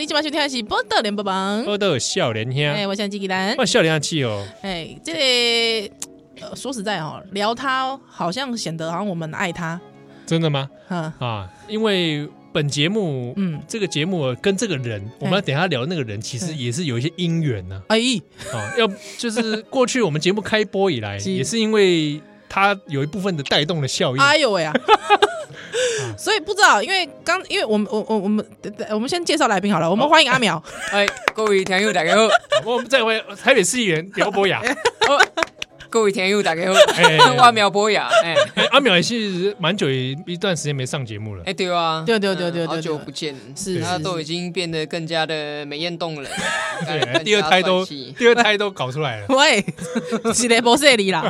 你今晚收听的是《波特联播榜》，波特笑脸兄，哎，我想吉吉兰，我笑脸兄气哦。哎，这个、呃、说实在哦，聊他好像显得好像我们爱他，真的吗？嗯啊，因为本节目，嗯，这个节目跟这个人，我们要等下聊那个人，其实也是有一些姻缘呢。哎，啊，要就是过去我们节目开播以来，也是因为他有一部分的带动的效应。哎呦喂啊！所以不知道，因为刚因为我们我我我们我们先介绍来宾好了，我们欢迎阿苗。哎，各位听友大家好，我们这回台北市议员刘博雅。各位听友大家好，我阿苗博雅。哎，阿苗也是蛮久一段时间没上节目了。哎，对啊，对对对对，好久不见，是他都已经变得更加的美艳动人。对，第二胎都第二胎都搞出来了。喂，是雷博士里啦。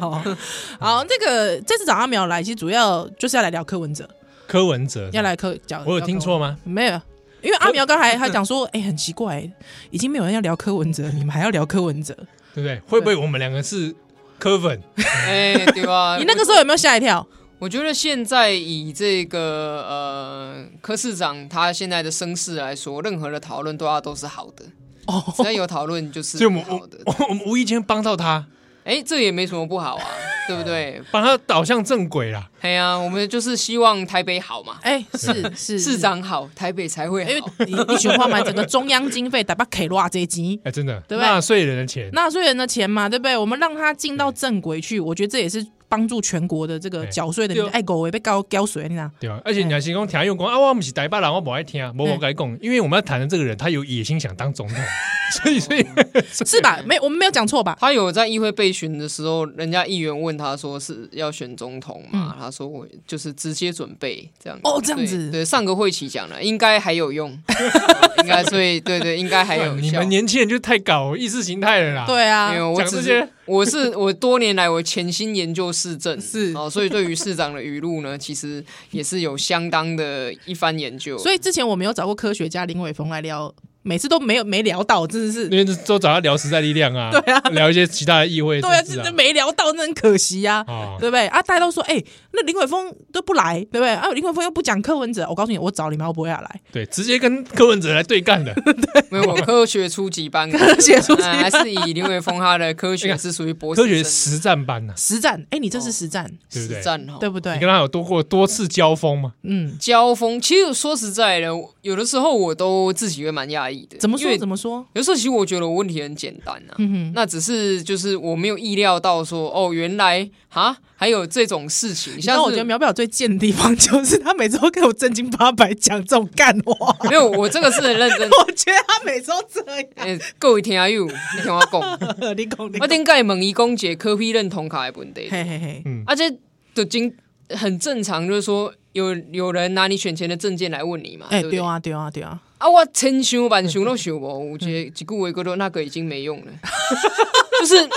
好，这个这次找阿苗来，其实主要就是要来聊柯文哲。柯文哲要来柯讲，我有听错吗？没有，因为阿苗刚才还讲说，哎，很奇怪，已经没有人要聊柯文哲，你们还要聊柯文哲，对不对？会不会我们两个是柯粉？哎，对吧？你那个时候有没有吓一跳？我觉得现在以这个呃柯市长他现在的声势来说，任何的讨论对他都是好的哦，只要有讨论就是好的。我们无意间帮到他。哎，这也没什么不好啊，对不对？把它导向正轨啦。哎呀，我们就是希望台北好嘛。哎，是是，市长好，台北才会好。因为你你喜欢买整个中央经费，打把 K 罗这机，哎，真的，对不对？纳税人的钱，纳税人的钱嘛，对不对？我们让他进到正轨去，我觉得这也是帮助全国的这个缴税的人。爱狗会被交交税，你知道？对啊，而且你还是讲听用讲啊，我不是台北人，我不爱听，我不该讲，因为我们要谈的这个人，他有野心想当总统。所以，所以是吧？没，我们没有讲错吧？他有在议会备询的时候，人家议员问他说是要选总统嘛？他说我就是直接准备这样。哦，这样子。对，上个会期讲了，应该还有用，应该所以对对，应该还有。你们年轻人就太搞意识形态了啦。对啊，我这些我是我多年来我潜心研究市政 是哦，所以对于市长的语录呢，其实也是有相当的一番研究。所以之前我没有找过科学家林伟峰来聊。每次都没有没聊到，真的是，因为都找他聊实在力量啊，对啊，聊一些其他的议会，对啊，真的没聊到，那很可惜呀，对不对？啊，大家都说，哎，那林伟峰都不来，对不对？啊，林伟峰又不讲柯文哲，我告诉你，我找你们要不会要来，对，直接跟柯文哲来对干的，对，没有科学初级班，科学初级班。还是以林伟峰他的科学是属于博士科学实战班呐，实战，哎，你这是实战，对不对？实战哦。对不对？你跟他有多过多次交锋吗？嗯，交锋，其实说实在的，有的时候我都自己会蛮讶怎么说？怎么？说？有时候其实我觉得我问题很简单呐、啊，嗯、哼那只是就是我没有意料到说哦，原来啊还有这种事情。像我觉得苗表最贱的地方就是他每次都给我正经八百讲这种干话。没有，我这个是很认真。我觉得他每次都这样。欸、各位听友，你听我讲，你讲，我点解问伊讲解科批认同卡的问题？嘿嘿嘿，嗯，而且都经很正常，就是说有有人拿你选前的证件来问你嘛？哎、欸，对啊，对啊，对啊。啊！我千想万想都想不，我觉得几句话觉得那个已经没用了，就是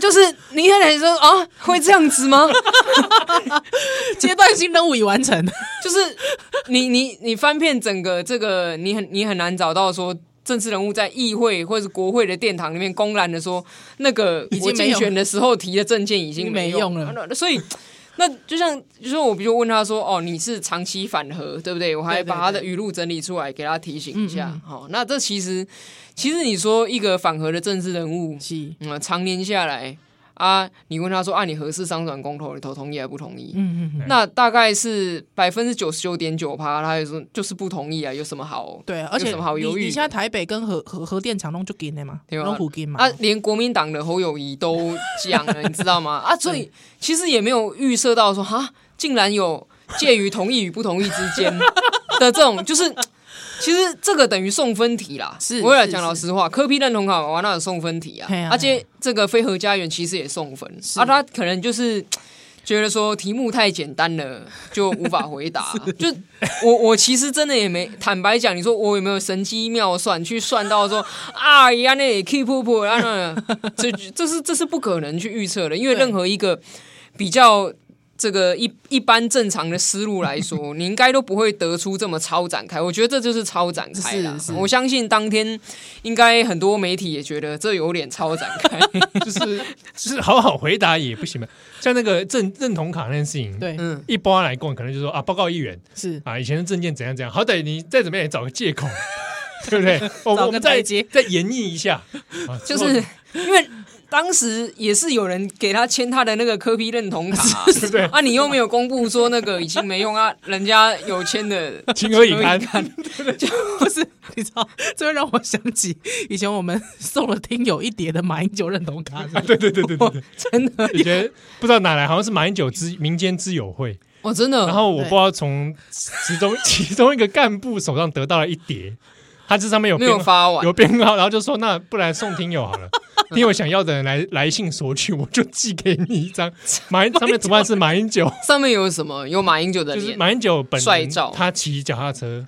就是你还来说啊，会这样子吗？阶段性任务已完成，就是你你你翻遍整个这个，你很你很难找到说政治人物在议会或者是国会的殿堂里面公然的说那个我竞选的时候提的政见已经没用了，所以。那就像，就是我比如问他说，哦，你是长期反核，对不对？我还把他的语录整理出来给他提醒一下。好、嗯嗯，那这其实，其实你说一个反核的政治人物，是嗯，常年下来。啊，你问他说，啊，你核四商转公投，你投同意还是不同意？嗯嗯，那大概是百分之九十九点九趴，他就说就是不同意啊，有什么好？对，而且有什么好犹豫？你现在台北跟核核核电厂弄就给你嘛，弄虎给嘛。啊，连国民党的侯友谊都讲了，你知道吗？啊，所以其实也没有预设到说，哈，竟然有介于同意与不同意之间的这种，就是。其实这个等于送分题啦，是。我也来讲老实话，柯 P 认同考完那有送分题啊，而且这个非核家园其实也送分，啊，他可能就是 觉得说题目太简单了，就无法回答。就我我其实真的也没坦白讲，你说我有没有神机妙算去算到说啊呀那 keep up 啊，这这是这是不可能去预测的，因为任何一个比较。这个一一般正常的思路来说，你应该都不会得出这么超展开。我觉得这就是超展开了。我相信当天应该很多媒体也觉得这有点超展开，就是就是好好回答也不行嘛。像那个认认同卡那件事情，对，嗯，一般来讲可能就是说啊，报告议员是啊，以前的证件怎样怎样，好歹你再怎么样也找个借口。对不对？我们再再演绎一下，啊就是因为当时也是有人给他签他的那个科批认同卡、啊，对。不对？啊，你又没有公布说那个已经没用啊，人家有签的情何以堪？不是，你知道，这会让我想起以前我们送了听友一叠的马英九认同卡，对对对对对对，真的以前不知道哪来，好像是马英九之民间之友会，哦，真的。然后我不知道从其中 其中一个干部手上得到了一叠，他这上面有没有发完，有编号，然后就说那不然送听友好了，听友想要的人来来信索取，我就寄给你一张。马英上面图案是马英九，上面有什么？有马英九的脸，就是马英九本帅照，他骑脚踏车。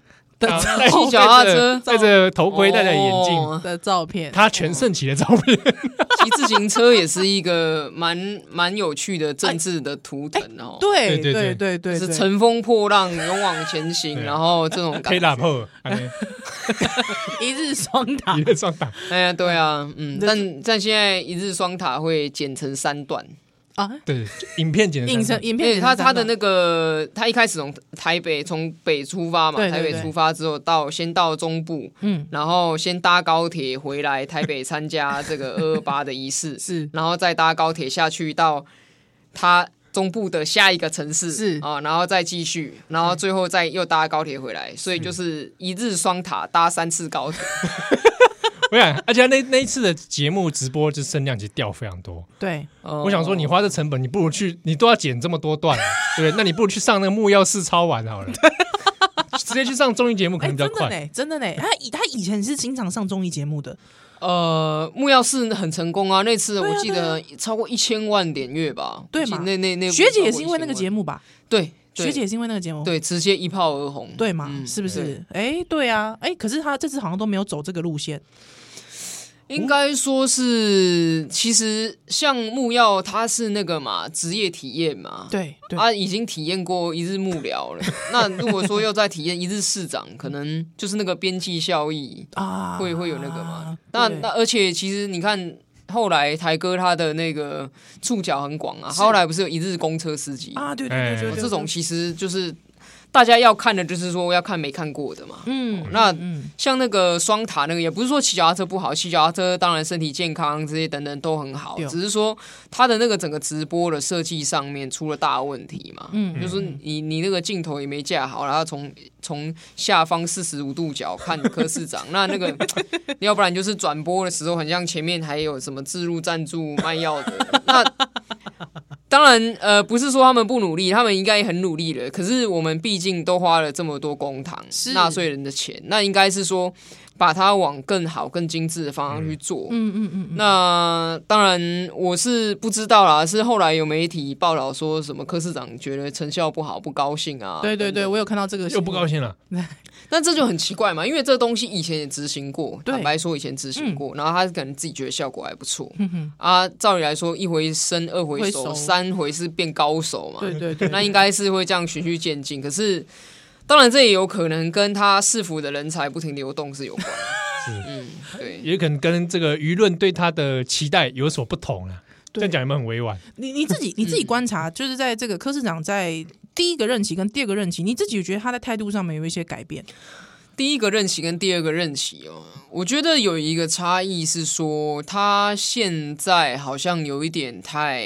骑脚踏车，戴着头盔，戴着眼镜的照片，他全盛期的照片。骑自行车也是一个蛮蛮有趣的政治的图腾哦。对对对对对，是乘风破浪，勇往前行，然后这种可以打破，一日双塔，一日双塔。哎呀，对啊，嗯，但但现在一日双塔会剪成三段。啊，对，影片剪影成影片，他他的那个，他一开始从台北从北出发嘛，对对对，台北出发之后到先到中部，嗯，然后先搭高铁回来台北参加这个二二八的仪式，是，然后再搭高铁下去到他中部的下一个城市，是。啊，然后再继续，然后最后再又搭高铁回来，所以就是一日双塔搭三次高铁。我想，而且那那一次的节目直播就声量其实掉非常多。对，我想说，你花这成本，你不如去，你都要剪这么多段，对不对？那你不如去上那个木曜四超玩好了，直接去上综艺节目可能比较快。欸、真的呢，真的呢，他以他以前是经常上综艺节目的。呃，木曜是很成功啊，那次我记得超过一千万点阅吧？对嘛？那那那学姐也是因为那个节目吧？对，学姐也是因为那个节目，对，直接一炮而红，对嘛？嗯、是不是？哎，对啊，哎，可是他这次好像都没有走这个路线。应该说是，其实像木曜，他是那个嘛职业体验嘛，对，他已经体验过一日幕僚了。那如果说要再体验一日市长，可能就是那个边际效益啊，会会有那个嘛。那那而且其实你看，后来台哥他的那个触角很广啊，后来不是有一日公车司机啊？对对对，这种其实就是。大家要看的就是说要看没看过的嘛。嗯，那像那个双塔那个，也不是说骑脚踏车不好，骑脚踏车当然身体健康这些等等都很好，只是说他的那个整个直播的设计上面出了大问题嘛。嗯，就是你你那个镜头也没架好，然后从从下方四十五度角看柯市长，那那个要不然就是转播的时候很像前面还有什么置入赞助卖药的那。当然，呃，不是说他们不努力，他们应该也很努力了。可是我们毕竟都花了这么多公帑，纳税人的钱，那应该是说把它往更好、更精致的方向去做。嗯嗯嗯。那当然，我是不知道啦。是后来有媒体报道说什么柯市长觉得成效不好，不高兴啊？对对对，我有看到这个，又不高兴了。那这就很奇怪嘛，因为这东西以前也执行过，坦白说以前执行过，然后他可能自己觉得效果还不错。啊，照理来说，一回生二回熟，三回是变高手嘛。对对对，那应该是会这样循序渐进。可是，当然这也有可能跟他市府的人才不停流动是有关。是，嗯，对，也可能跟这个舆论对他的期待有所不同了。这样讲有没有很委婉？你你自己 你自己观察，就是在这个柯市长在。第一个任期跟第二个任期，你自己觉得他在态度上面有一些改变？第一个任期跟第二个任期哦，我觉得有一个差异是说，他现在好像有一点太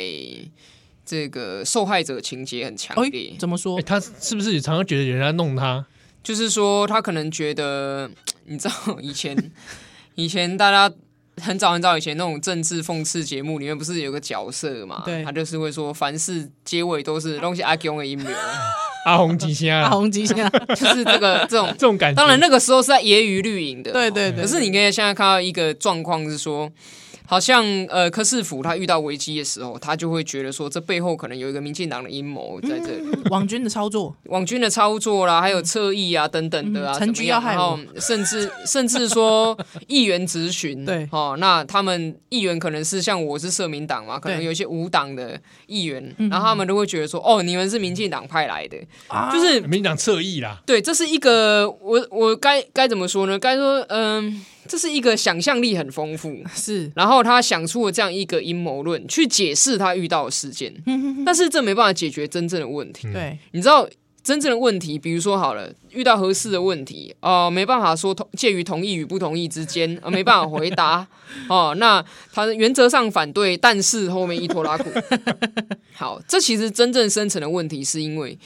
这个受害者情节很强烈。怎么说？他是不是也常常觉得有人在弄他？就是说，他可能觉得，你知道，以前 以前大家。很早很早以前那种政治讽刺节目里面不是有个角色嘛？对，他就是会说凡事结尾都是东西阿公的阴谋，阿红吉祥，阿红吉祥，就是这个这种这种感觉。当然那个时候是在揶揄绿营的，对对对。可是你可以现在看到一个状况是说。好像呃，柯市府他遇到危机的时候，他就会觉得说，这背后可能有一个民进党的阴谋在这里，嗯、网军的操作，网军的操作啦，还有侧翼啊等等的啊，陈局要害我，甚至 甚至说议员质询，对，哦，那他们议员可能是像我是社民党嘛，可能有一些无党的议员，然后他们都会觉得说，哦，你们是民进党派来的，啊、就是民进党侧翼啦，对，这是一个我我该该怎么说呢？该说嗯。呃这是一个想象力很丰富，是，然后他想出了这样一个阴谋论去解释他遇到的事件，但是这没办法解决真正的问题。对，你知道真正的问题，比如说好了，遇到合适的问题，哦、呃，没办法说同介于同意与不同意之间，呃，没办法回答，哦、呃，那他原则上反对，但是后面一拖拉库。好，这其实真正深层的问题是因为。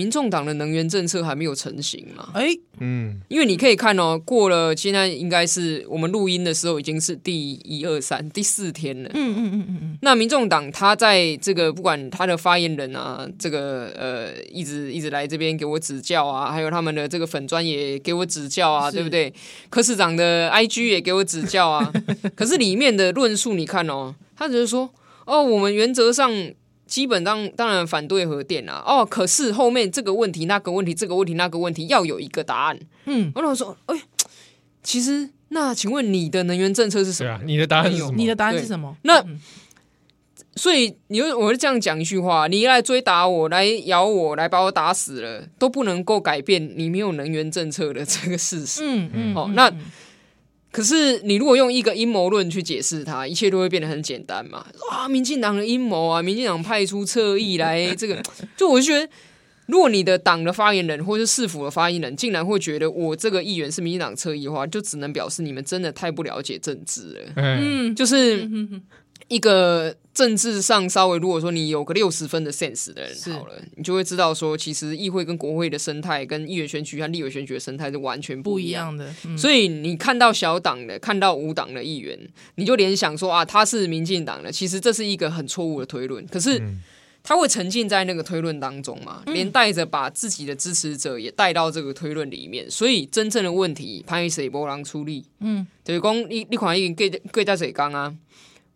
民众党的能源政策还没有成型嘛？哎，嗯，因为你可以看哦，过了现在应该是我们录音的时候，已经是第一二三第四天了。嗯嗯嗯嗯嗯。那民众党他在这个不管他的发言人啊，这个呃，一直一直来这边给我指教啊，还有他们的这个粉砖也给我指教啊，对不对？柯市长的 IG 也给我指教啊。可是里面的论述，你看哦，他只是说哦，我们原则上。基本上当然反对核电啊，哦，可是后面这个问题、那个问题、这个问题、那个问题要有一个答案。嗯，然后我说，哎，其实那请问你的能源政策是什么？啊、你的答案是什么？你的答案是什么？那、嗯、所以你就我就这样讲一句话：你来追打我，来咬我，来把我打死了，都不能够改变你没有能源政策的这个事实。嗯嗯，好、哦，那。可是，你如果用一个阴谋论去解释它，一切都会变得很简单嘛？啊，民进党的阴谋啊，民进党派出侧翼来，这个就我就觉得，如果你的党的发言人或是市府的发言人竟然会觉得我这个议员是民进党侧翼的话，就只能表示你们真的太不了解政治了。嗯，就是。一个政治上稍微，如果说你有个六十分的 sense 的人，好了，你就会知道说，其实议会跟国会的生态，跟议员选举和立委选举的生态是完全不一样的。嗯、所以你看到小党的，看到无党的议员，你就联想说啊，他是民进党的。其实这是一个很错误的推论。可是他会沉浸在那个推论当中嘛，连带着把自己的支持者也带到这个推论里面。所以真正的问题，潘谁波浪出力？嗯，就是讲你你看已经贵贵在水缸啊。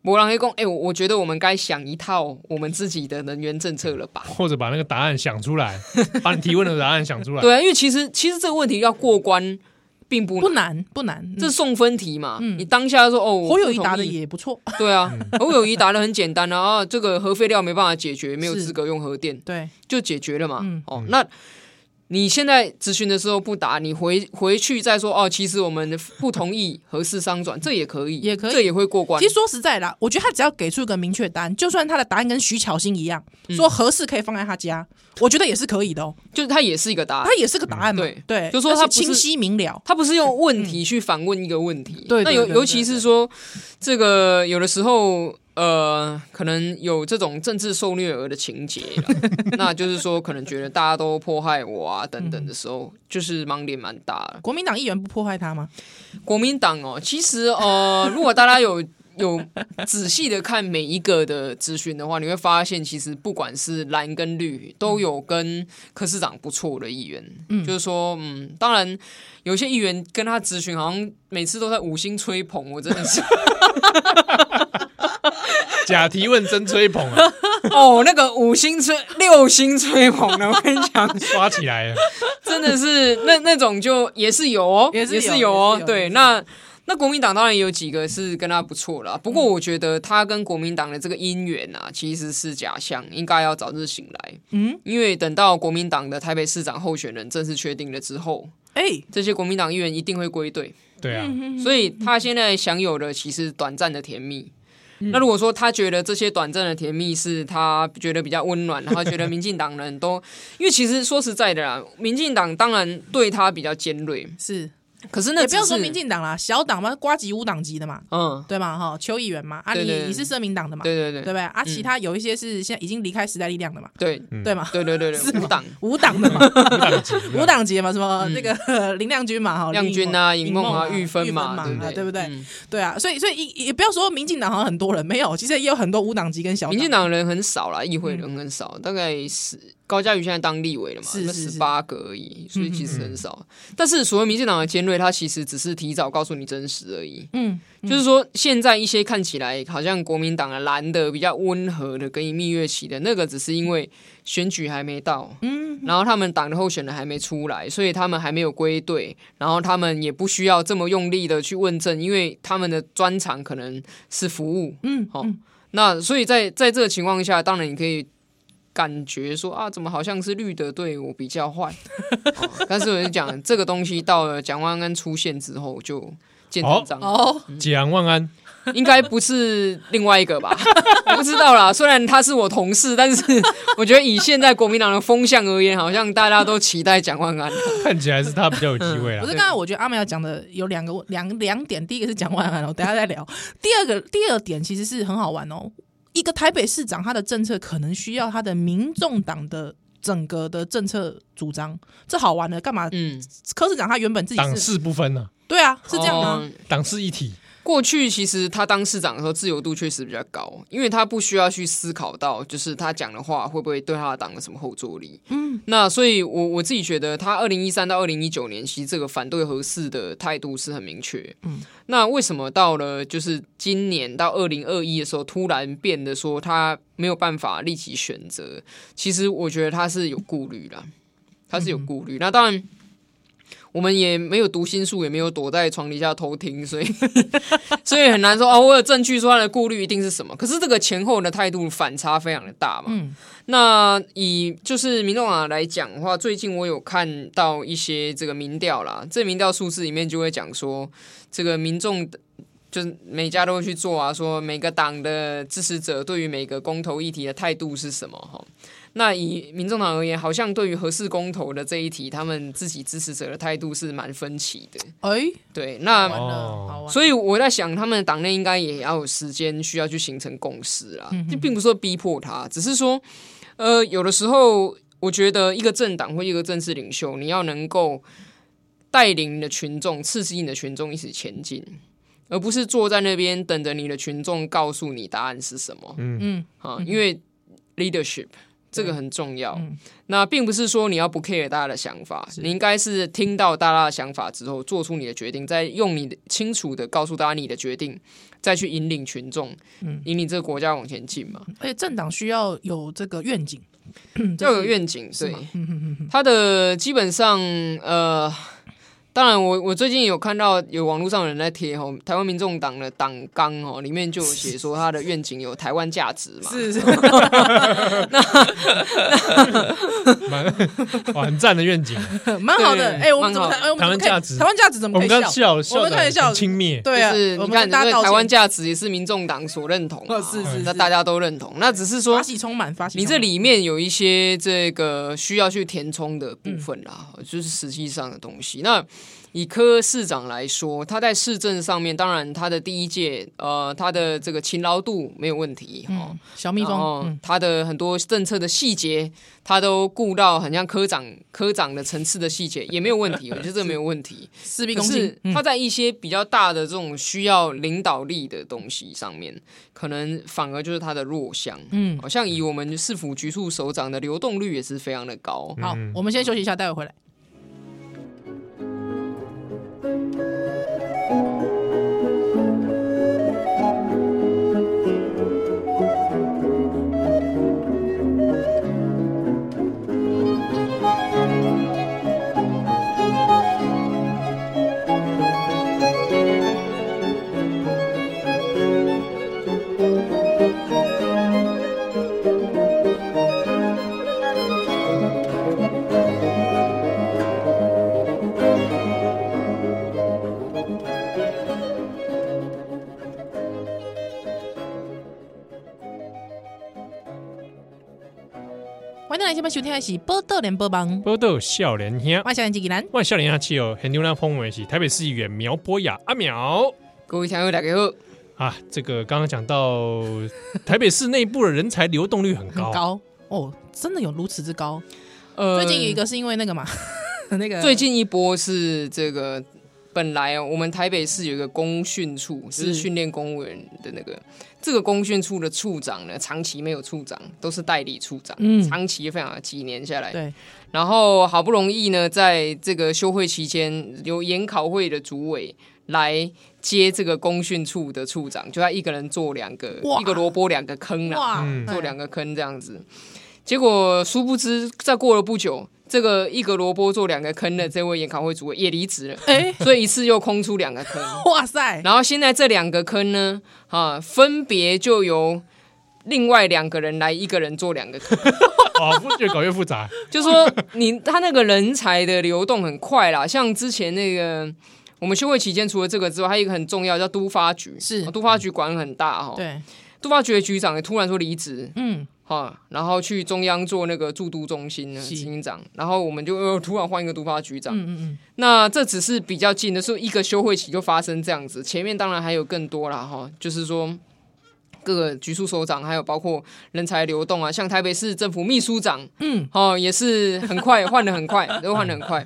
博朗黑公，哎、欸，我我觉得我们该想一套我们自己的能源政策了吧？或者把那个答案想出来，把你提问的答案想出来。对啊，因为其实其实这个问题要过关并不不难不难，这是送分题嘛。嗯、你当下说哦，侯友宜答的也不错。对啊，侯友宜答的很简单啊，啊，这个核废料没办法解决，没有资格用核电，对，就解决了嘛。嗯、哦，那。你现在咨询的时候不答，你回回去再说哦。其实我们不同意合适商转，这也可以，也可以，这也会过关。其实说实在的，我觉得他只要给出一个明确答案，就算他的答案跟徐巧芯一样，嗯、说合适可以放在他家，我觉得也是可以的哦。就是他也是一个答案，他也是个答案嘛。对对，就说他清晰明了，他不是用问题去反问一个问题。对、嗯，那尤尤其是说这个有的时候。呃，可能有这种政治受虐儿的情节，那就是说，可能觉得大家都迫害我啊，等等的时候，嗯、就是盲点蛮大的。国民党议员不迫害他吗？国民党哦，其实呃，如果大家有有仔细的看每一个的咨询的话，你会发现，其实不管是蓝跟绿，都有跟柯市长不错的议员。嗯，就是说，嗯，当然有些议员跟他咨询，好像每次都在五星吹捧，我真的是。假提问真吹捧啊！哦，那个五星吹、六星吹捧的，我跟你讲，刷起来了，真的是那那种就也是有哦，也是有，是有哦。有对，那那国民党当然也有几个是跟他不错了，不过我觉得他跟国民党的这个姻缘啊，其实是假象，应该要早日醒来。嗯，因为等到国民党的台北市长候选人正式确定了之后，哎、欸，这些国民党议员一定会归队。对啊，所以他现在享有的其实短暂的甜蜜。那如果说他觉得这些短暂的甜蜜是他觉得比较温暖，然后觉得民进党人都，因为其实说实在的啦，民进党当然对他比较尖锐，是。可是那也不要说民进党啦，小党嘛，瓜吉无党籍的嘛，嗯，对嘛哈，邱议员嘛，啊你你是社民党的嘛，对对对，对不对？啊，其他有一些是现在已经离开时代力量的嘛，对。对嘛，对对对对，无党。无党的嘛，无党籍嘛，什么那个 林亮君嘛，哈，亮君啊，尹梦啊，玉芬嘛，对不对？对啊，所以所以也不要说民进党好像很多人没有，其实也有很多无党籍跟小党，民进党人很少啦，议会人很少，大概是。高嘉瑜现在当立委了嘛？是十八个而已，所以其实很少。嗯嗯、但是所谓民进党的尖锐，他其实只是提早告诉你真实而已。嗯，嗯就是说现在一些看起来好像国民党的蓝的比较温和的，跟你蜜月期的那个，只是因为选举还没到，嗯，然后他们党的候选人还没出来，所以他们还没有归队，然后他们也不需要这么用力的去问政，因为他们的专长可能是服务。嗯，好、哦，那所以在在这个情况下，当然你可以。感觉说啊，怎么好像是绿的对我比较坏？哦、但是我就讲这个东西到了蒋万安出现之后就见真章。哦，蒋万安应该不是另外一个吧？我不知道啦。虽然他是我同事，但是我觉得以现在国民党的风向而言，好像大家都期待蒋万安。看起来是他比较有机会啊。不是，刚才我觉得阿美要讲的有两个两两点，第一个是蒋万安，我等下再聊。第二个第二点其实是很好玩哦。一个台北市长，他的政策可能需要他的民众党的整个的政策主张，这好玩的干嘛？嗯，柯市长他原本自己党事不分呢、啊？对啊，是这样吗？党事一体。过去其实他当市长的时候，自由度确实比较高，因为他不需要去思考到，就是他讲的话会不会对他的党有什么后坐力。嗯，那所以我我自己觉得，他二零一三到二零一九年，其实这个反对合适的态度是很明确。嗯，那为什么到了就是今年到二零二一的时候，突然变得说他没有办法立即选择？其实我觉得他是有顾虑啦，他是有顾虑。嗯、那当然。我们也没有读心术，也没有躲在床底下偷听，所以 所以很难说哦。我有证据说他的顾虑一定是什么？可是这个前后的态度反差非常的大嘛。嗯，那以就是民众党来讲的话，最近我有看到一些这个民调啦，这民调数字里面就会讲说，这个民众就是每家都会去做啊，说每个党的支持者对于每个公投议题的态度是什么哈。那以民众党而言，好像对于核四公投的这一题，他们自己支持者的态度是蛮分歧的。哎、欸，对，那所以我在想，他们的党内应该也要有时间需要去形成共识啦。就并不是说逼迫他，只是说，呃，有的时候我觉得一个政党或一个政治领袖，你要能够带领你的群众，刺激你的群众一起前进，而不是坐在那边等着你的群众告诉你答案是什么。嗯嗯，啊，因为 leadership。这个很重要，嗯、那并不是说你要不 care 大家的想法，你应该是听到大家的想法之后，做出你的决定，再用你的清楚的告诉大家你的决定，再去引领群众，嗯、引领这个国家往前进嘛。而且政党需要有这个愿景，要有愿景，对，他的基本上呃。当然我，我我最近有看到有网络上有人在贴吼，台湾民众党的党纲哦，里面就有写说他的愿景有台湾价值嘛，是是，那蛮很赞的愿景，蛮好的，哎，我们怎么台湾价值？台湾价值怎么可以笑？我们看一下，轻蔑，对啊，是你看，台湾价值也是民众党所认同，是是，那大家都认同，那只是说，发充满，发你这里面有一些这个需要去填充的部分啦，就是实际上的东西，那。以柯市长来说，他在市政上面，当然他的第一届，呃，他的这个勤劳度没有问题，哦、嗯，小蜜蜂，嗯、他的很多政策的细节，他都顾到很像科长科长的层次的细节也没有问题，我觉得这个没有问题。是，可是他在一些比较大的这种需要领导力的东西上面，可能反而就是他的弱项。嗯，好像以我们市府局处首长的流动率也是非常的高。好，我们先休息一下，待会回来。是报道联播网，报道少年兄，我少年纪兰，我少年兄，有很牛郎风味是台北市议员苗博雅阿苗，各位听友大家好啊！这个刚刚讲到 台北市内部的人才流动率很高，很高哦，真的有如此之高？呃，最近有一个是因为那个嘛，那个最近一波是这个。本来哦，我们台北市有一个公训处，就是训练公务员的那个。是这个公训处的处长呢，长期没有处长，都是代理处长。嗯，长期非常几年下来。对。然后好不容易呢，在这个休会期间，由研考会的主委来接这个公训处的处长，就他一个人做两个，一个萝卜两个坑啊，做两个坑这样子。嗯、结果殊不知，再过了不久。这个一个萝卜做两个坑的这位研考会主委也离职了，哎，所以一次又空出两个坑，哇塞！然后现在这两个坑呢，啊，分别就由另外两个人来一个人做两个坑，哦，越搞越复杂。就说你他那个人才的流动很快啦，像之前那个我们休会期间除了这个之外，还有一个很重要叫都发局，是。都发局管很大哈。对，都发局的局长也突然说离职，嗯，哈，然后去中央做那个驻都中心的执行长，然后我们就又突然换一个督发局长，嗯嗯嗯，那这只是比较近的，是一个休会期就发生这样子，前面当然还有更多啦哈，就是说。各个局处首长，还有包括人才流动啊，像台北市政府秘书长，嗯，哦，也是很快换的很快，都换的很快。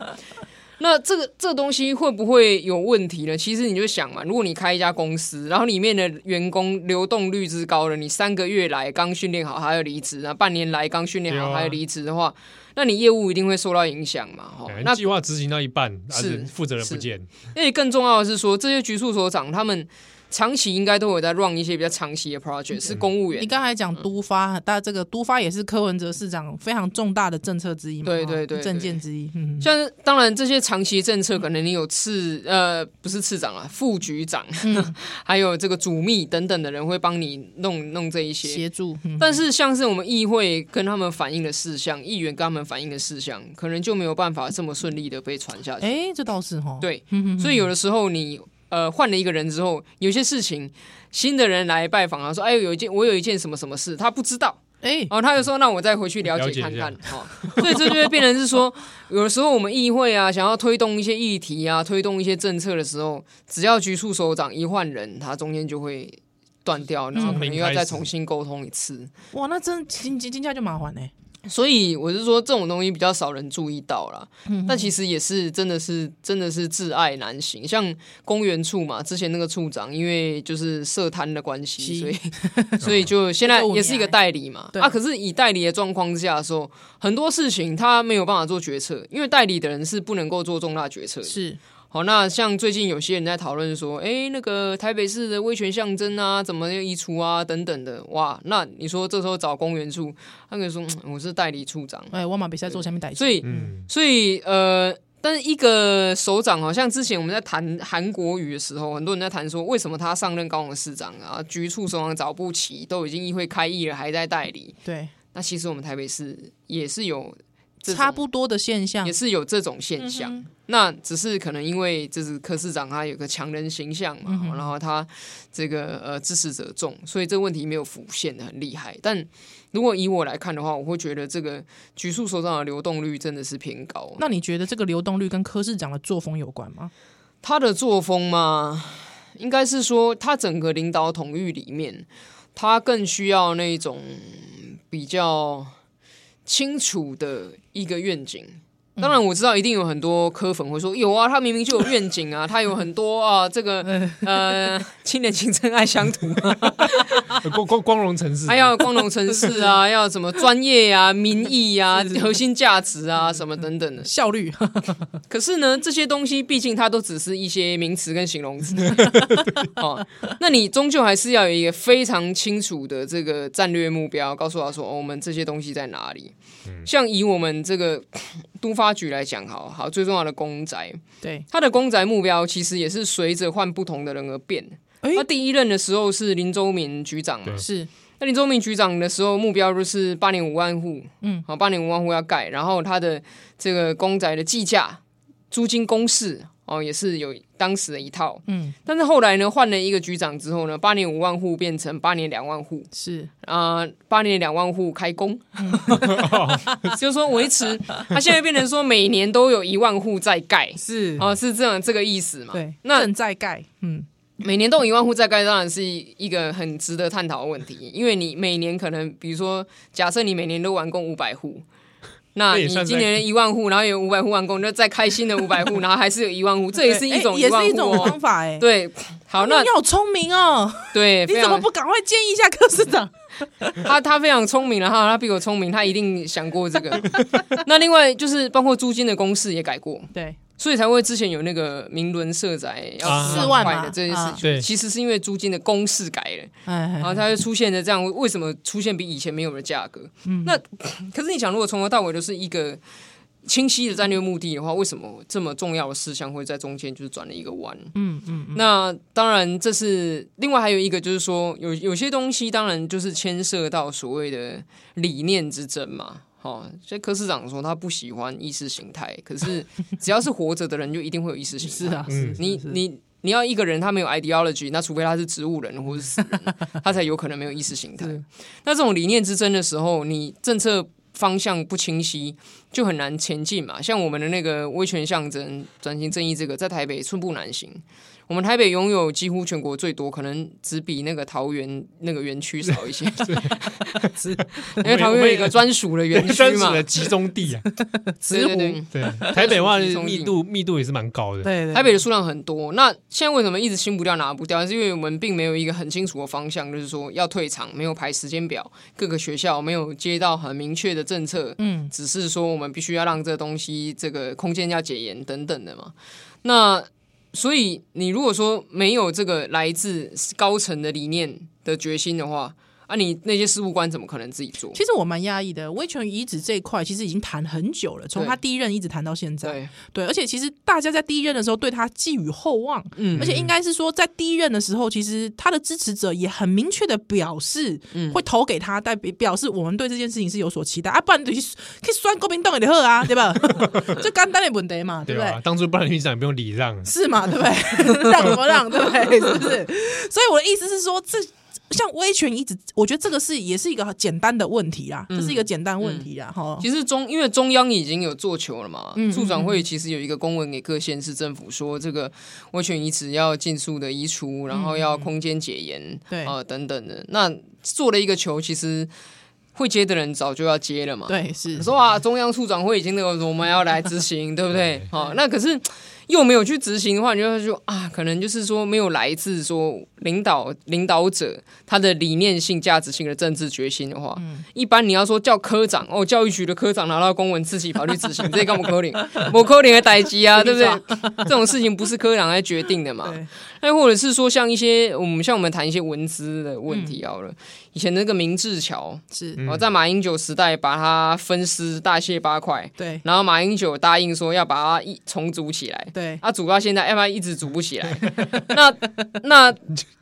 那这个这个东西会不会有问题呢？其实你就想嘛，如果你开一家公司，然后里面的员工流动率之高了，你三个月来刚训练好还要离职，然后半年来刚训练好还要离职的话，那你业务一定会受到影响嘛？哈，那计划执行到一半，是负责人不见。而且更重要的是说，这些局处所长他们。长期应该都有在 run 一些比较长期的 project，是公务员。你刚才讲都发，但这个都发也是柯文哲市长非常重大的政策之一嘛？对对对，政见之一。嗯，像当然这些长期政策，可能你有次呃不是次长啊，副局长，还有这个主秘等等的人会帮你弄弄这一些协助。但是像是我们议会跟他们反映的事项，议员跟他们反映的事项，可能就没有办法这么顺利的被传下去。哎，这倒是哈。对，所以有的时候你。呃，换了一个人之后，有些事情新的人来拜访啊，说：“哎，有一件我有一件什么什么事，他不知道。”哎，哦，他就说：“那我再回去了解看看。”哦，所以这就会变成是说，有的时候我们议会啊，想要推动一些议题啊，推动一些政策的时候，只要局处首长一换人，他中间就会断掉，然后可能又要再重新沟通一次。哇，那真经经经下就麻烦呢。所以我是说，这种东西比较少人注意到啦。嗯、但其实也是真的是真的是挚爱难行。像公园处嘛，之前那个处长，因为就是涉贪的关系，所以 所以就现在也是一个代理嘛。啊，可是以代理的状况之下的时候，很多事情他没有办法做决策，因为代理的人是不能够做重大决策。是。好，那像最近有些人在讨论说，哎、欸，那个台北市的威权象征啊，怎么要移除啊，等等的，哇，那你说这时候找公园处，他可以说我是代理处长，哎，我马比赛做下面代理，所以，嗯、所以，呃，但是一个首长，好像之前我们在谈韩国语的时候，很多人在谈说，为什么他上任高雄市长啊，局处首长找不齐，都已经议会开议了，还在代理，对，那其实我们台北市也是有。差不多的现象也是有这种现象，嗯、那只是可能因为就是柯市长他有个强人形象嘛，嗯、然后他这个呃支持者众，所以这个问题没有浮现的很厉害。但如果以我来看的话，我会觉得这个局处首长的流动率真的是偏高。那你觉得这个流动率跟柯市长的作风有关吗？他的作风嘛，应该是说他整个领导统御里面，他更需要那种比较。清楚的一个愿景，当然我知道一定有很多科粉会说有啊，他明明就有愿景啊，他有很多啊，这个呃，青年青春爱乡土，光光光荣城市，还要光荣城市啊，要什么专业啊、民意啊、核心价值啊，什么等等的。效率。可是呢，这些东西毕竟它都只是一些名词跟形容词。哦，那你终究还是要有一个非常清楚的这个战略目标，告诉他说，哦，我们这些东西在哪里。像以我们这个 都发局来讲，好好最重要的公宅，对。他的公宅目标其实也是随着换不同的人而变。他、欸、第一任的时候是林周明局长嘛，是。那林周明局长的时候目标就是八点五万户，嗯，好八点五万户要盖，然后他的这个公宅的计价租金公式。哦，也是有当时的一套，嗯，但是后来呢，换了一个局长之后呢，八年五万户变成八年两万户，是。啊，呃、八年两万户开工，嗯、就是说维持，他现在变成说每年都有一万户在盖，是。哦，是这样这个意思嘛？对，那正在盖，嗯，每年都有一万户在盖，当然是一个很值得探讨的问题，因为你每年可能，比如说，假设你每年都完工五百户。那你今年一万户，然后有五百户完工，就再开新的五百户，然后还是有一万户，这也是一种也是一种方法哎。对，好，那你好聪明哦。对，你怎么不赶快建议一下柯市长？他他非常聪明然后，他比我聪明，他一定想过这个。那另外就是包括租金的公式也改过，对。所以才会之前有那个明伦社宅要四万块的这件事情，其实是因为租金的公式改了，然后它就出现了这样，为什么出现比以前没有的价格？那 可是你想，如果从头到尾都是一个清晰的战略目的的话，为什么这么重要的事项会在中间就是转了一个弯？嗯嗯。那当然，这是另外还有一个就是说，有有些东西当然就是牵涉到所谓的理念之争嘛。哦，所以柯市长说他不喜欢意识形态，可是只要是活着的人，就一定会有意识形态。是啊，你你你要一个人他没有 ideology，那除非他是植物人或是死人，他才有可能没有意识形态。那这种理念之争的时候，你政策方向不清晰，就很难前进嘛。像我们的那个威权象征、转型正义，这个在台北寸步难行。我们台北拥有几乎全国最多，可能只比那个桃园那个园区少一些，因为桃园有一个专属的园区嘛，的集中地啊。对对对，对，台北的话密度密度也是蛮高的。对对，台北的数量很多。那现在为什么一直清不掉、拿不掉？是因为我们并没有一个很清楚的方向，就是说要退场，没有排时间表，各个学校没有接到很明确的政策，嗯，只是说我们必须要让这个东西这个空间要解严等等的嘛。那所以，你如果说没有这个来自高层的理念的决心的话，啊，你那些事务官怎么可能自己做？其实我蛮压抑的，威权遗址这一块其实已经谈很久了，从他第一任一直谈到现在。对对，而且其实大家在第一任的时候对他寄予厚望，嗯而且应该是说在第一任的时候，其实他的支持者也很明确的表示，嗯会投给他，代表表示我们对这件事情是有所期待啊，不然就是可以酸国民党也得喝啊，对吧？就干单的问题嘛，对不对？当初不然局长也不用礼让。是嘛？对不对？让什么让？对不对？是不是？所以我的意思是说，这像威权一直，我觉得这个是也是一个简单的问题啦，这是一个简单问题啦。哈、其实中因为中央已经有做球了嘛，嗯处长会其实有一个公文给各县市政府说，这个威权遗址要尽速的移除，然后要空间解严，嗯对啊、等等的。那做了一个球，其实会接的人早就要接了嘛。对，是说啊，中央处长会已经那个我们要来执行，对不对？好，那可是又没有去执行的话，你就会说啊，可能就是说没有来自说领导领导者他的理念性、价值性的政治决心的话，一般你要说叫科长哦，教育局的科长拿到公文自己跑去执行，这干嘛可领，我可领的代机啊，对不对？这种事情不是科长来决定的嘛。对。那或者是说像一些我们像我们谈一些文资的问题好了，以前那个明治桥。是，嗯哦，在马英九时代把它分尸大卸八块，对。然后马英九答应说要把它一重组起来，对啊，组到现在，要不然一直组不起来。那那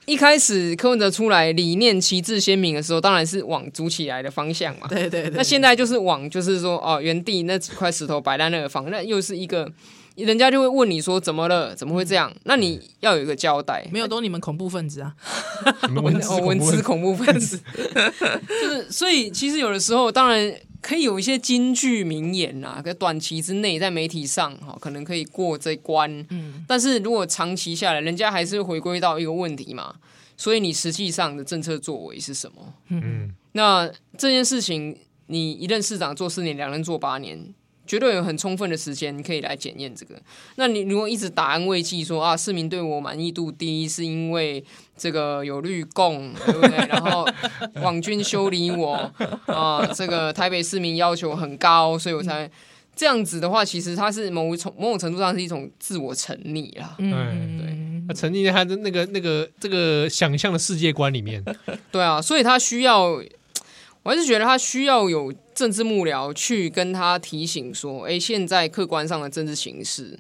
一开始柯文哲出来理念旗帜鲜明的时候，当然是往组起来的方向嘛。对对对。那现在就是往就是说哦，原地那几块石头摆在那个方，那又是一个。人家就会问你说怎么了？怎么会这样？那你要有一个交代。没有都你们恐怖分子啊，你们文字 哦，文字恐恐怖分子，就是所以其实有的时候当然可以有一些金句名言呐，可短期之内在媒体上哈可能可以过这关，嗯，但是如果长期下来，人家还是回归到一个问题嘛，所以你实际上的政策作为是什么？嗯，那这件事情，你一任市长做四年，两任做八年。绝对有很充分的时间可以来检验这个。那你如果一直打安慰剂说啊，市民对我满意度低，是因为这个有绿共，对不对？然后网军修理我啊，这个台北市民要求很高，所以我才这样子的话，其实它是某一种某种程度上是一种自我沉溺啦。嗯，对，他沉溺在他的那个那个这个想象的世界观里面。对啊，所以他需要，我还是觉得他需要有。政治幕僚去跟他提醒说：“哎，现在客观上的政治形势，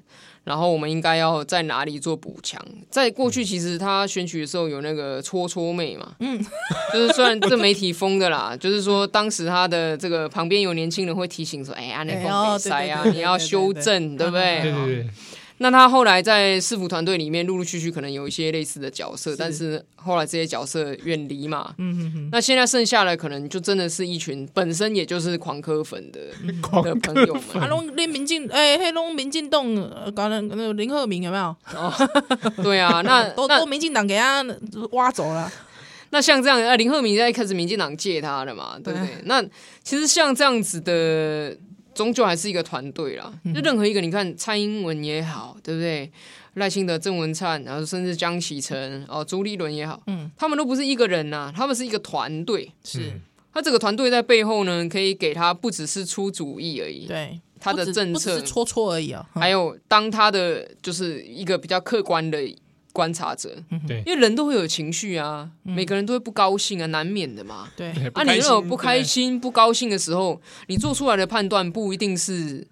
然后我们应该要在哪里做补强？在过去，其实他选举的时候有那个戳戳妹嘛，嗯，就是虽然这媒体封的啦，就是说当时他的这个旁边有年轻人会提醒说：‘哎呀，那封比赛啊，你要修正，对不对？’对对对。那他后来在市府团队里面陆陆续续可能有一些类似的角色，是但是后来这些角色远离嘛，嗯哼哼，那现在剩下的可能就真的是一群本身也就是狂科粉的 的朋友们。啊，拢连民进哎，黑龙民进党，刚刚那个林鹤明有没有？哦，对啊，那 都都民进党给他挖走了。那像这样，啊，林鹤明在一开始民进党借他的嘛，对不对？对那其实像这样子的。终究还是一个团队啦，就任何一个，你看蔡英文也好，对不对？赖清德、郑文灿，然后甚至江启臣、哦朱立伦也好，嗯，他们都不是一个人呐，他们是一个团队。是，他这个团队在背后呢，可以给他不只是出主意而已，对，他的政策。是戳戳而已啊，还有当他的就是一个比较客观的。观察者，对，因为人都会有情绪啊，每个人都会不高兴啊，难免的嘛。对，啊，你那种不开心、不高兴的时候，你做出来的判断不一定是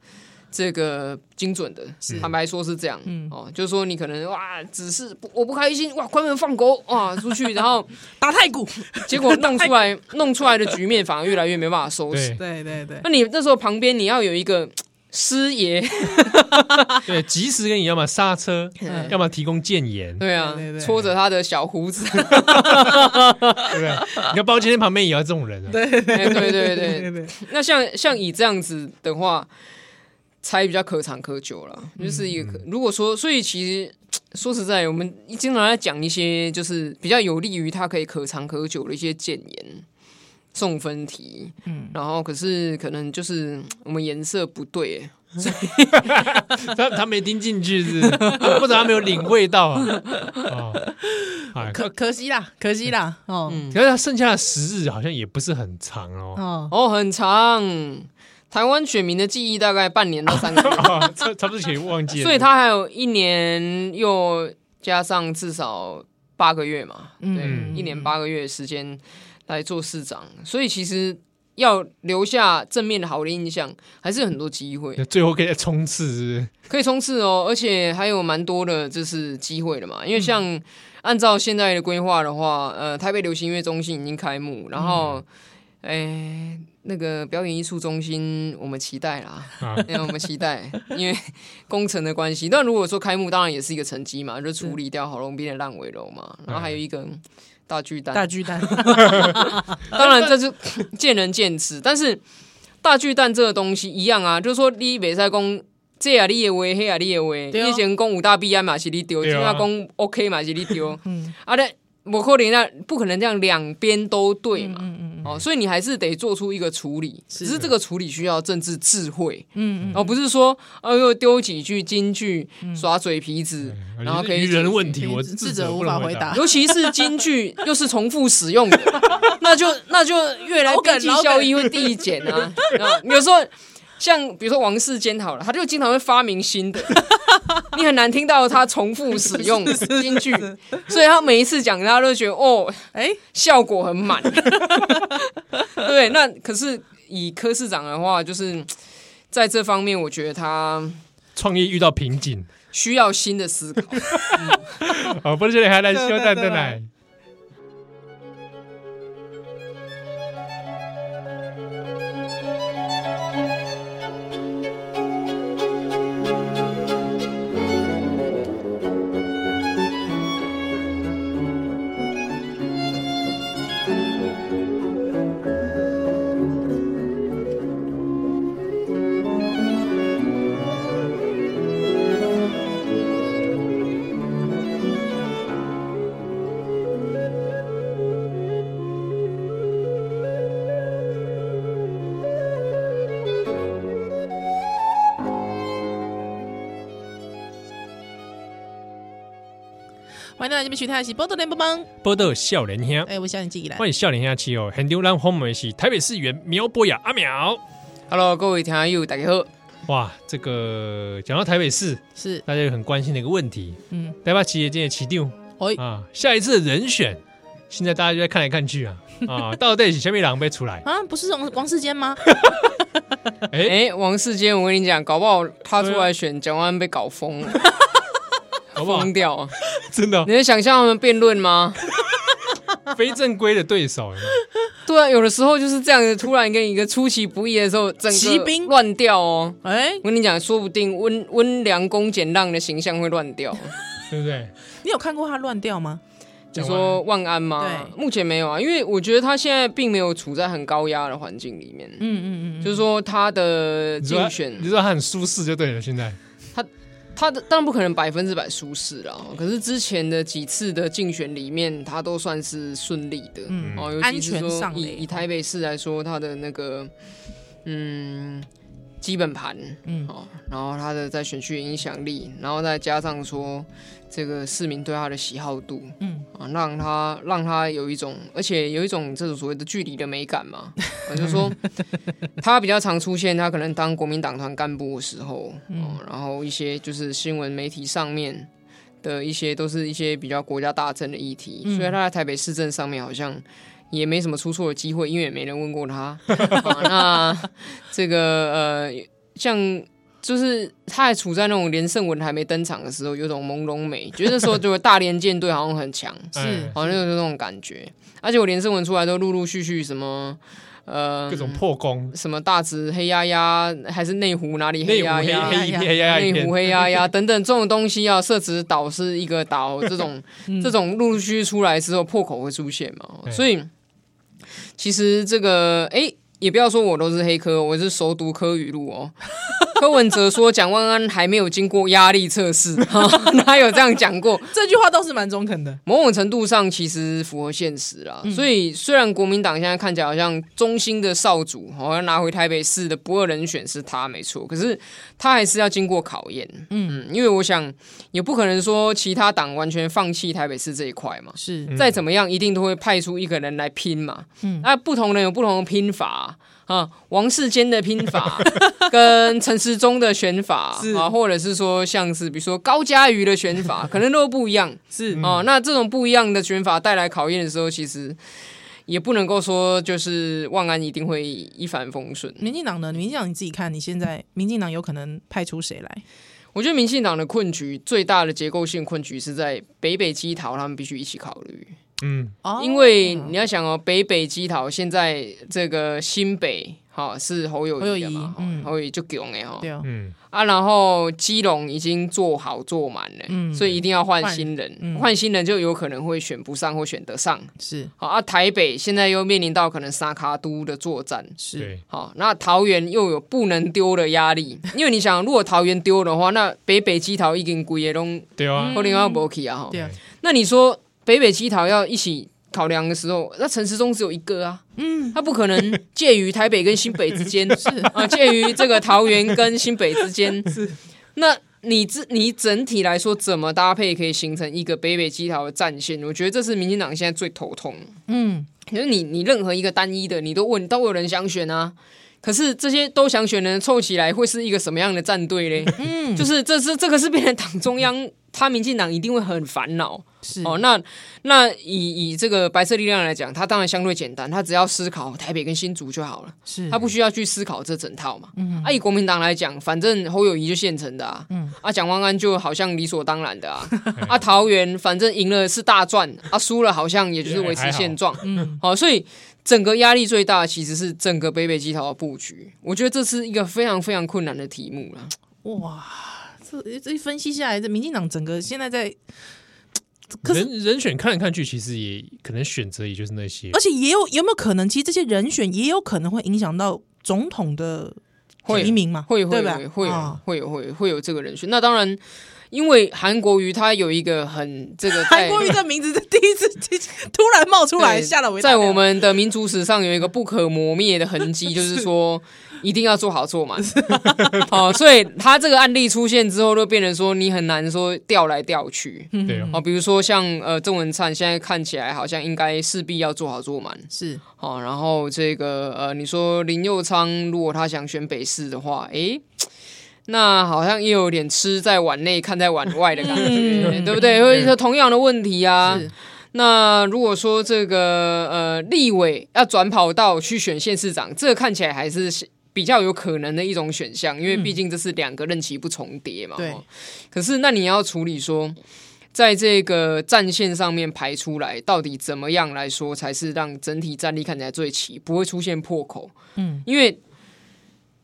这个精准的，坦白说是这样，嗯。哦，就是说你可能哇，只是我不开心，哇，关门放狗哇 出去，然后打太鼓，结果弄出来 弄出来的局面反而越来越没办法收拾。对对对，那你那时候旁边你要有一个师爷，对，及时给你要么刹车，要么提供谏言，对啊，搓着他的小胡子，对不对？你看包今天旁边也要这种人啊，对对对对对。那像像以这样子的话。才比较可长可久了，就是一个。如果说，所以其实说实在，我们经常在讲一些就是比较有利于他可以可长可久的一些谏言、送分题。嗯，然后可是可能就是我们颜色不对，所 以他他没听进去是，或者他没有领会到啊。哦，可可惜啦，可惜啦。哦，可是他剩下的时日好像也不是很长哦。哦，很长。台湾选民的记忆大概半年到三个月，差差不多可以忘记了。所以他还有一年又加上至少八个月嘛，对，嗯、一年八个月的时间来做市长，所以其实要留下正面的好的印象，还是有很多机会。最后可以再冲刺是是？可以冲刺哦，而且还有蛮多的就是机会的嘛。因为像按照现在的规划的话，呃，台北流行音乐中心已经开幕，然后，哎、嗯。欸那个表演艺术中心，我们期待啦，因为我们期待，因为工程的关系。但如果说开幕，当然也是一个成绩嘛，就处理掉好龙斌的烂尾楼嘛，然后还有一个大巨蛋，大巨蛋。当然这是 见仁见智，但是大巨蛋这个东西一样啊，就是说你北赛公这啊你的话，那啊你的话，你以前讲五大 B I 嘛是你丢，现在讲 OK 嘛是你丢，嗯，啊对。我可能那不可能这样两边都对嘛，嗯嗯嗯、哦，所以你还是得做出一个处理，是。只是这个处理需要政治智慧，嗯嗯，哦、不是说哎呦丢几句金句耍嘴皮子，嗯、然后可以。人问题，我智者无法回答，尤其是金句又是重复使用的，那就那就越来边际效益会递减啊，有时候。像比如说王世坚好了，他就经常会发明新的，你很难听到他重复使用 金句，所以他每一次讲，大家都觉得哦，哎、欸，效果很满。对，那可是以柯市长的话，就是在这方面，我觉得他创意遇到瓶颈，需要新的思考。好，不是这里还来修蛋的奶。欢迎来这边徐太喜波多连帮帮。波多笑脸兄，哎，我笑脸记忆来，欢迎笑脸兄七哦，很丢人欢迎是台北市议员苗博雅阿苗，Hello，各位听友大家好。哇，这个讲到台北市是。大家很关心的一个问题，嗯，台北市业界起定哎。啊，下一次的人选，现在大家就在看来看去啊。啊，到底是什么人被出来？啊？不是王王世坚吗？哎。哎，王世坚，我跟你讲，搞不好他出来选，蒋万安被搞疯了。疯掉啊！真的，你能想象他们辩论吗？非正规的对手，对啊，有的时候就是这样子，突然跟一个出其不意的时候，整个乱掉哦。哎，我跟你讲，说不定温温良恭俭让的形象会乱掉，对不对？你有看过他乱掉吗？你说万安吗？对，目前没有啊，因为我觉得他现在并没有处在很高压的环境里面。嗯嗯嗯，就是说他的竞选，你知道他很舒适就对了，现在。他的当然不可能百分之百舒适啦，可是之前的几次的竞选里面，他都算是顺利的。嗯，哦，尤其是说以以台北市来说，他的那个嗯基本盘，嗯，哦，然后他的在选区影响力，然后再加上说。这个市民对他的喜好度，嗯啊，让他让他有一种，而且有一种这种所谓的距离的美感嘛，我 就说他比较常出现，他可能当国民党团干部的时候，嗯，然后一些就是新闻媒体上面的一些都是一些比较国家大政的议题，嗯、所以他在台北市政上面好像也没什么出错的机会，因为也没人问过他。啊、那这个呃，像。就是他还处在那种连胜文还没登场的时候，有种朦胧美，觉得那时候就大连舰队好像很强，是。好像有那种感觉。而且我连胜文出来都陆陆续续什么呃各种破功，什么大直黑压压，还是内湖哪里黑压压，黑黑压压，内湖黑压压 等等这种东西啊，设置岛是一个岛，这种这种陆陆续续出来之后破口会出现嘛，所以其实这个哎。欸也不要说我都是黑科，我是熟读科语录哦。柯文哲说蒋万安还没有经过压力测试，哪有这样讲过？这句话倒是蛮中肯的，某种程度上其实符合现实啦。嗯、所以虽然国民党现在看起来好像中心的少主，好像拿回台北市的不二人选是他没错，可是他还是要经过考验。嗯，因为我想也不可能说其他党完全放弃台北市这一块嘛。是，再怎么样一定都会派出一个人来拼嘛。嗯，那不同人有不同的拼法。啊，王世坚的拼法 跟陈时中的选法啊，或者是说像是比如说高嘉瑜的选法，可能都不一样。是啊，那这种不一样的选法带来考验的时候，其实也不能够说就是万安一定会一帆风顺。民进党呢？民进党你自己看，你现在民进党有可能派出谁来？我觉得民进党的困局最大的结构性困局是在北北基桃，他们必须一起考虑。嗯，因为你要想哦，北北基桃现在这个新北哈是侯友宜嘛，侯友谊就囧哎哈，嗯。啊，然后基隆已经做好做满了，嗯，所以一定要换新人，换新人就有可能会选不上或选得上，是。好啊。台北现在又面临到可能沙卡都的作战，是。好，那桃园又有不能丢的压力，因为你想，如果桃园丢的话，那北北基桃已经规个拢对啊，可能要无去啊哈，对，那你说？北北基桃要一起考量的时候，那陈时中只有一个啊，嗯，他不可能介于台北跟新北之间，是 啊，介于这个桃园跟新北之间，是。那你这你整体来说怎么搭配可以形成一个北北基桃的战线？我觉得这是民进党现在最头痛。嗯，可是你你任何一个单一的，你都问都有人想选啊，可是这些都想选的人凑起来会是一个什么样的战队嘞？嗯，就是这是这个是变成党中央。他民进党一定会很烦恼，是哦。那那以以这个白色力量来讲，他当然相对简单，他只要思考台北跟新竹就好了，是他不需要去思考这整套嘛。嗯，啊，以国民党来讲，反正侯友谊就现成的啊，嗯，啊，蒋万安就好像理所当然的啊，啊，桃园反正赢了是大赚，啊，输了好像也就是维持现状，嗯，好，所以整个压力最大其实是整个北北基桃的布局，我觉得这是一个非常非常困难的题目了，哇。这这一分析下来，这民进党整个现在在人人选看来看去，其实也可能选择也就是那些，而且也有有没有可能，其实这些人选也有可能会影响到总统的提名嘛？会会会会会有会会有这个人选。那当然，因为韩国瑜他有一个很这个 韩国瑜的名字是第一次突然冒出来，吓了我一跳。在我们的民族史上有一个不可磨灭的痕迹，就是说。一定要做好做满，哦，所以他这个案例出现之后，就变成说你很难说调来调去，对哦，比如说像呃郑文灿现在看起来好像应该势必要做好做满，是。哦，然后这个呃你说林佑昌如果他想选北市的话，诶，那好像也有点吃在碗内看在碗外的感觉，嗯、对不对？会说同样的问题啊。那如果说这个呃立委要转跑道去选县市长，这个看起来还是。比较有可能的一种选项，因为毕竟这是两个任期不重叠嘛。对、嗯。可是，那你要处理说，在这个战线上面排出来，到底怎么样来说才是让整体战力看起来最齐，不会出现破口？嗯，因为。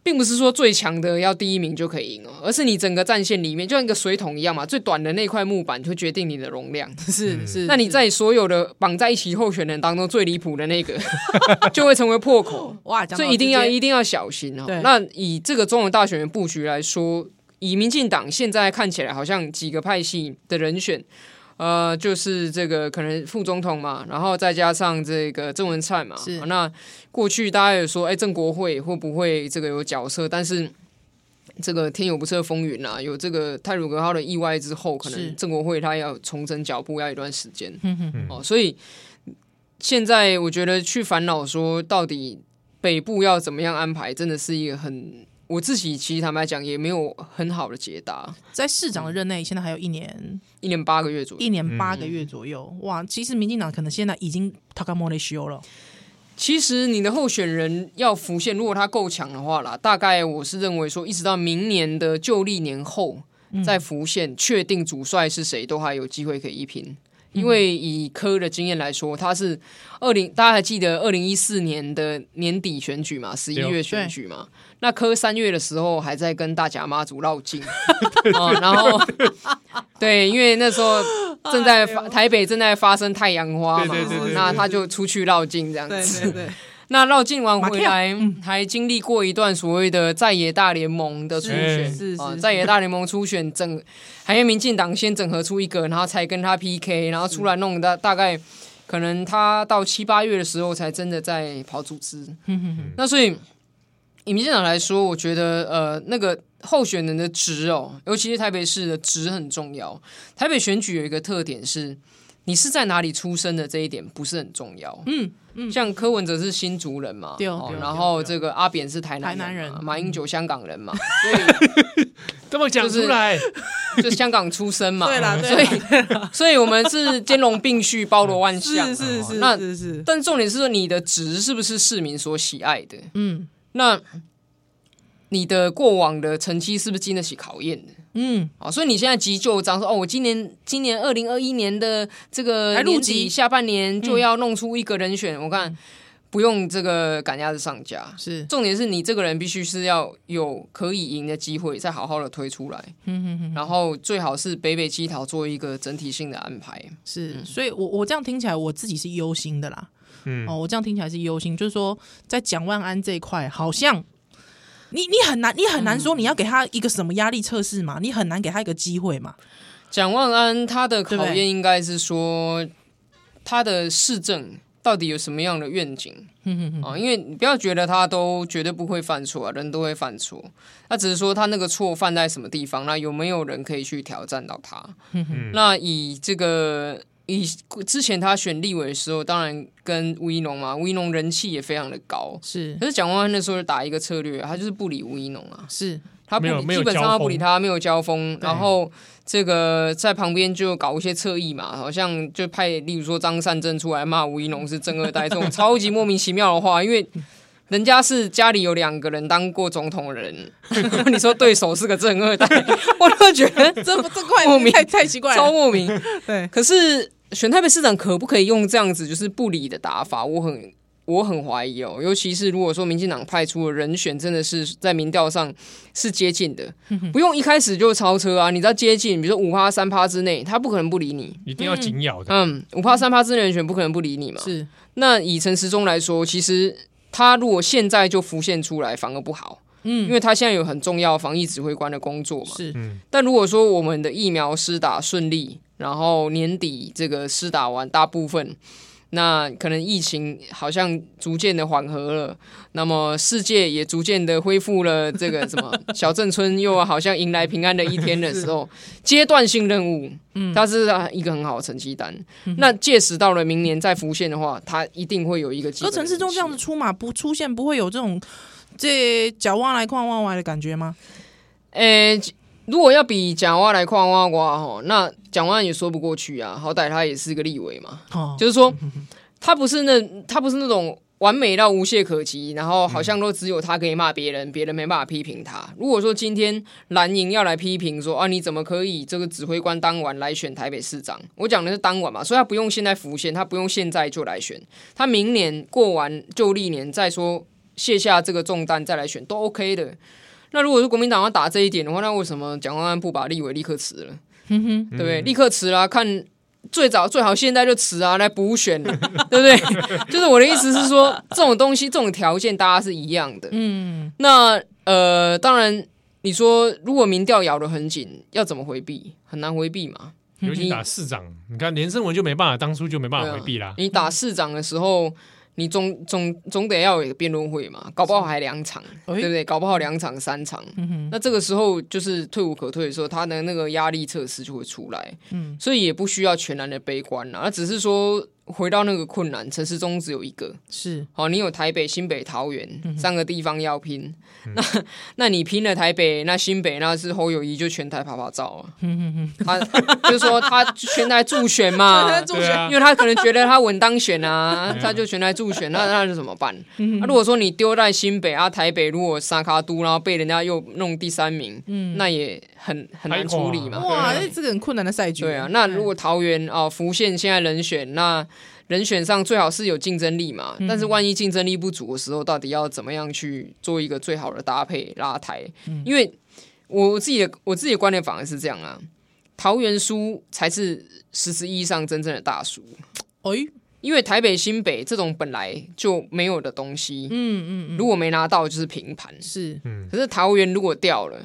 并不是说最强的要第一名就可以赢哦，而是你整个战线里面就像一个水桶一样嘛，最短的那块木板就决定你的容量。是是，那你在所有的绑在一起候选人当中最离谱的那个，就会成为破口。哇，所以一定要一定要小心哦。那以这个中文大选的布局来说，以民进党现在看起来好像几个派系的人选。呃，就是这个可能副总统嘛，然后再加上这个郑文灿嘛。是。那过去大家有说，哎，郑国会会不会这个有角色？但是这个天有不测风云啊，有这个泰鲁格号的意外之后，可能郑国会他要重整脚步，要一段时间。哦，所以现在我觉得去烦恼说到底北部要怎么样安排，真的是一个很。我自己其实坦白讲也没有很好的解答。在市长的任内，现在还有一年，一年八个月左右，一年八个月左右。哇，其实民进党可能现在已经他干莫雷修了。其实你的候选人要浮现，如果他够强的话啦，大概我是认为说，一直到明年的旧历年后再浮现，确定主帅是谁，都还有机会可以一拼。因为以柯的经验来说，他是二零，大家还记得二零一四年的年底选举嘛，十一月选举嘛。那柯三月的时候还在跟大甲妈祖绕境，哦，然后 对，因为那时候正在发台北正在发生太阳花嘛，那他就出去绕境这样子。那绕境完回来，还经历过一段所谓的在野大联盟的初选啊，在野大联盟初选整，还有民进党先整合出一个，然后才跟他 PK，然后出来弄大大概可能他到七八月的时候才真的在跑组织。那所以以民进党来说，我觉得呃那个候选人的职哦，尤其是台北市的职很重要。台北选举有一个特点是，你是在哪里出生的这一点不是很重要。嗯嗯。像柯文哲是新竹人嘛，然后这个阿扁是台南台南人，马英九香港人嘛，所以这么讲出来，就香港出生嘛，对啦，所以 所以我们是兼容并蓄，包罗万象，是是是，那是是，但重点是说你的职是不是市民所喜爱的？嗯，那你的过往的成绩是不是经得起考验的？嗯，好，所以你现在急就章说哦，我今年今年二零二一年的这个年底下半年就要弄出一个人选，嗯、我看不用这个赶鸭子上架，是。重点是你这个人必须是要有可以赢的机会，再好好的推出来，嗯嗯嗯，然后最好是北北基桃做一个整体性的安排，是，所以我我这样听起来我自己是忧心的啦，嗯，哦，我这样听起来是忧心，就是说在蒋万安这一块好像。你你很难，你很难说你要给他一个什么压力测试嘛？你很难给他一个机会嘛？蒋万安他的考验应该是说他的市政到底有什么样的愿景啊？因为你不要觉得他都绝对不会犯错啊，人都会犯错，他只是说他那个错犯在什么地方，那有没有人可以去挑战到他？那以这个。以之前他选立委的时候，当然跟吴一农嘛，吴一农人气也非常的高。是，可是蒋万安那时候打一个策略，他就是不理吴一农啊。是，他不理，基本上他不理他，没有交锋。然后这个在旁边就搞一些侧翼嘛，好像就派，例如说张善政出来骂吴一农是正二代，这种 超级莫名其妙的话，因为人家是家里有两个人当过总统的人，你说对手是个正二代，我就觉得这这怪莫名太太奇怪了，超莫名。对，可是。选台北市长可不可以用这样子就是不理的打法？我很我很怀疑哦，尤其是如果说民进党派出的人选真的是在民调上是接近的，不用一开始就超车啊！你知道接近，比如说五趴三趴之内，他不可能不理你，一定要紧咬的。嗯，五趴三趴之内人选不可能不理你嘛。是。那以陈时中来说，其实他如果现在就浮现出来，反而不好。嗯，因为他现在有很重要防疫指挥官的工作嘛。是。但如果说我们的疫苗施打顺利，然后年底这个施打完大部分，那可能疫情好像逐渐的缓和了，那么世界也逐渐的恢复了这个什么 小镇村又好像迎来平安的一天的时候，阶段性任务，嗯，它是一个很好的成绩单。嗯、那届时到了明年再浮现的话，它一定会有一个。而陈时中这样子出马不出现，不会有这种这脚蛙来况弯歪的感觉吗？诶。如果要比蒋万来夸挖挖哈，那蒋万也说不过去啊，好歹他也是个立委嘛，哦、就是说 他不是那他不是那种完美到无懈可击，然后好像都只有他可以骂别人，别人没办法批评他。如果说今天蓝营要来批评说啊，你怎么可以这个指挥官当晚来选台北市长？我讲的是当晚嘛，所以他不用现在浮现，他不用现在就来选，他明年过完旧历年再说卸下这个重担再来选都 OK 的。那如果是国民党要打这一点的话，那为什么蒋万安不把立委立刻辞了？哼哼，对不对？立刻辞了，看最早最好现在就辞啊，来补选，对不对？就是我的意思是说，这种东西、这种条件，大家是一样的。嗯，那呃，当然，你说如果民调咬得很紧，要怎么回避？很难回避嘛。尤其打市长，你看连胜文就没办法，当初就没办法回避啦。你打市长的时候。你总总总得要有一个辩论会嘛，搞不好还两场，对不对？搞不好两场三场，那这个时候就是退无可退的时候，他的那个压力测试就会出来。嗯，所以也不需要全然的悲观啦，那只是说回到那个困难，城市中只有一个，是。好，你有台北、新北、桃园三个地方要拼，那那你拼了台北，那新北那是侯友谊就全台跑跑照啊，他就是说他全台助选嘛，啊。因为他可能觉得他稳当选啊，他就全台助选，那那是怎么办？那如果说你丢在新北啊、台北，如果沙卡都，然后被人家又弄第三名，那也很很难处理嘛。哇，那这个很困难的赛局。对啊，那如果桃园哦，福县现在人选，那人选上最好是有竞争力嘛。但是万一竞争力不足的时候，到底要怎么样去做一个最好的搭配拉抬？因为我自己的我自己的观点反而是这样啊，桃园输才是实质意义上真正的大输。哎，因为台北、新北这种本来就没有的东西，嗯嗯如果没拿到就是平盘。是可是桃园如果掉了，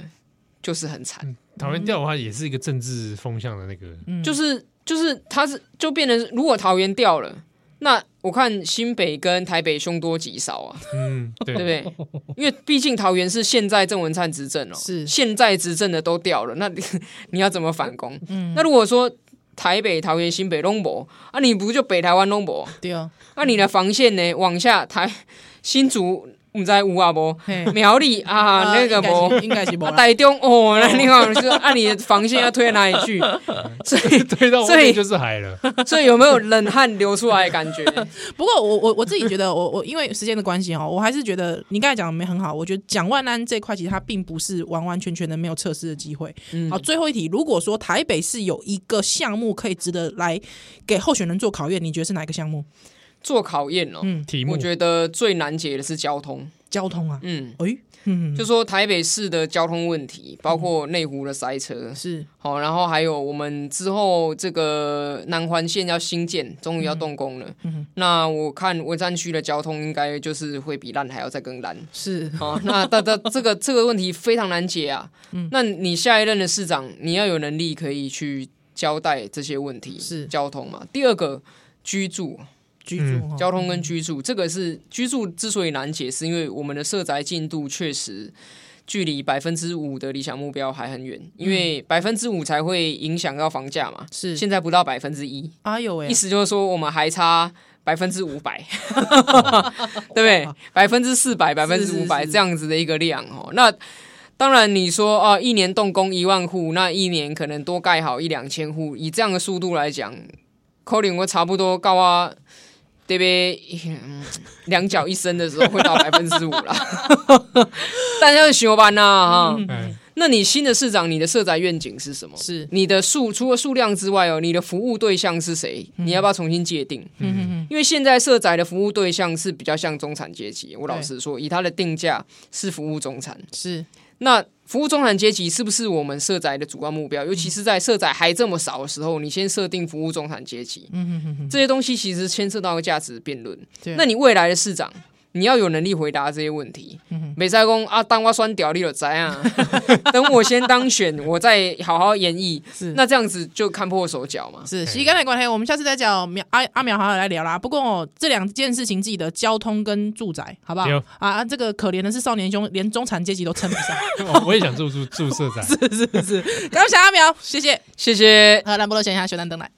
就是很惨。桃园掉的话，也是一个政治风向的那个，就是就是它是就变成，如果桃园掉了，那我看新北跟台北凶多吉少啊，嗯，对对不对？因为毕竟桃园是现在郑文灿执政哦，是现在执政的都掉了，那你 你要怎么反攻？嗯那如果说台北、桃园、新北都没啊，你不就北台湾都没？对啊，那你的防线呢？往下台新竹。唔知有啊无嘿苗栗啊，那个无应该是无啦。台中哦，那你看就是按你的防线要推哪里去？所以推到外面就是海了。所以有没有冷汗流出来的感觉？不过我我我自己觉得，我我因为时间的关系哦，我还是觉得你刚才讲的没很好。我觉得蒋万安这块其实他并不是完完全全的没有测试的机会。好，最后一题，如果说台北市有一个项目可以值得来给候选人做考验，你觉得是哪一个项目？做考验哦，嗯题目。我觉得最难解的是交通。交通啊，嗯，哎，嗯，就说台北市的交通问题，包括内湖的塞车，是。好，然后还有我们之后这个南环线要新建，终于要动工了。嗯。那我看文山区的交通应该就是会比烂还要再更烂。是，好，那大大这个这个问题非常难解啊。嗯。那你下一任的市长，你要有能力可以去交代这些问题，是。交通嘛。第二个居住。居住哈交通跟居住，这个是居住之所以难解，是因为我们的社宅进度确实距离百分之五的理想目标还很远，因为百分之五才会影响到房价嘛。是，现在不到百分之一，哎呦喂意，思就是说我们还差百分之五百，对不对？百分之四百、百分之五百这样子的一个量哦。那当然你说啊，一年动工一万户，那一年可能多盖好一两千户，以这样的速度来讲，可能我差不多高啊。对不对？两脚一伸的时候会到百分之五了，大家要学班呐哈。哎，那你新的市长，你的社宅愿景是什么？是你的数除了数量之外哦，你的服务对象是谁？你要不要重新界定？嗯因为现在社宅的服务对象是比较像中产阶级。我老实说，以它的定价是服务中产。是那服务中产阶级是不是我们社宅的主要目标？尤其是在社宅还这么少的时候，你先设定服务中产阶级，这些东西其实牵涉到价值辩论。那你未来的市长，你要有能力回答这些问题。美塞公啊，当我酸屌你就知啊，等我先当选，我再好好演绎。是那这样子就看破手脚嘛。是，时间的关系，我们下次再讲苗阿阿苗好好来聊啦。不过、哦、这两件事情，记得交通跟住宅，好不好对？啊啊，这个可怜的是少年兄，连中产阶级都撑不上。哦 我也想住住住社宅。是是是，感谢阿苗，谢谢。谢谢。好，兰博罗先生，小丹登来。